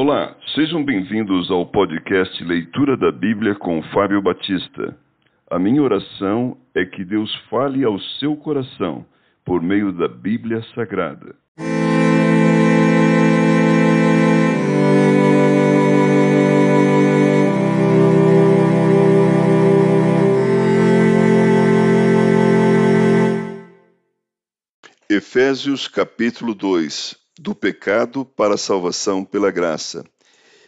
Olá, sejam bem-vindos ao podcast Leitura da Bíblia com Fábio Batista. A minha oração é que Deus fale ao seu coração por meio da Bíblia Sagrada. Efésios capítulo 2 Do pecado para a salvação pela graça.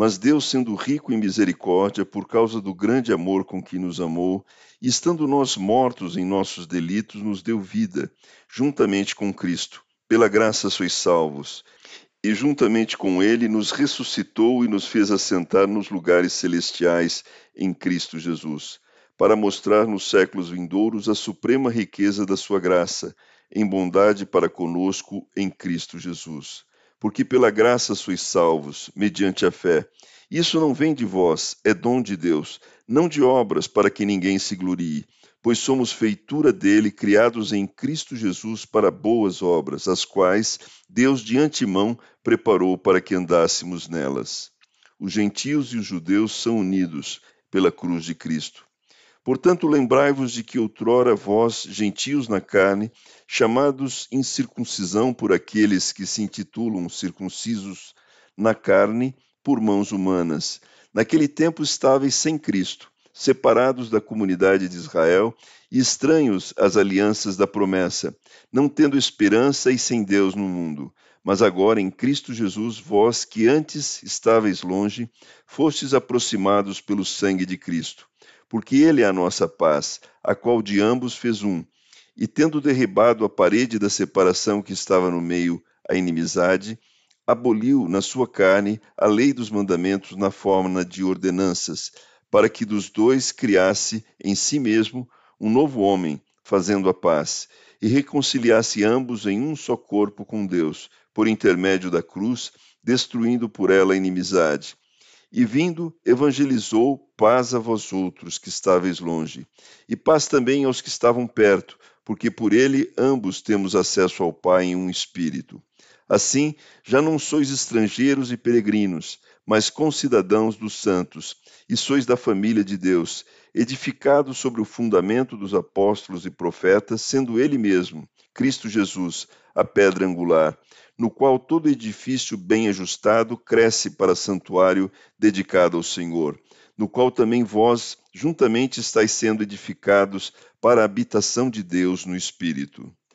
Mas Deus, sendo rico em misericórdia, por causa do grande amor com que nos amou, e estando nós mortos em nossos delitos, nos deu vida, juntamente com Cristo. Pela graça sois salvos. E juntamente com Ele nos ressuscitou e nos fez assentar nos lugares celestiais em Cristo Jesus, para mostrar nos séculos vindouros a suprema riqueza da Sua graça, em bondade para conosco em Cristo Jesus porque pela graça sois salvos, mediante a fé. Isso não vem de vós, é dom de Deus, não de obras para que ninguém se glorie, pois somos feitura dele, criados em Cristo Jesus para boas obras, as quais Deus de antemão preparou para que andássemos nelas. Os gentios e os judeus são unidos pela cruz de Cristo. Portanto, lembrai-vos de que outrora vós, gentios na carne, chamados incircuncisão por aqueles que se intitulam circuncisos na carne por mãos humanas, naquele tempo estáveis sem Cristo, separados da comunidade de Israel e estranhos às alianças da promessa, não tendo esperança e sem Deus no mundo. Mas agora em Cristo Jesus, vós que antes estáveis longe, fostes aproximados pelo sangue de Cristo porque ele é a nossa paz, a qual de ambos fez um. E tendo derribado a parede da separação que estava no meio, a inimizade, aboliu na sua carne a lei dos mandamentos na forma de ordenanças, para que dos dois criasse em si mesmo um novo homem, fazendo a paz, e reconciliasse ambos em um só corpo com Deus, por intermédio da cruz, destruindo por ela a inimizade e vindo, evangelizou paz a vós outros que estáveis longe, e paz também aos que estavam perto, porque por ele ambos temos acesso ao Pai em um espírito. Assim, já não sois estrangeiros e peregrinos, mas concidadãos dos santos, e sois da família de Deus, edificados sobre o fundamento dos apóstolos e profetas, sendo ele mesmo, Cristo Jesus, a pedra angular, no qual todo edifício bem ajustado cresce para santuário dedicado ao Senhor, no qual também vós juntamente estáis sendo edificados para a habitação de Deus no Espírito.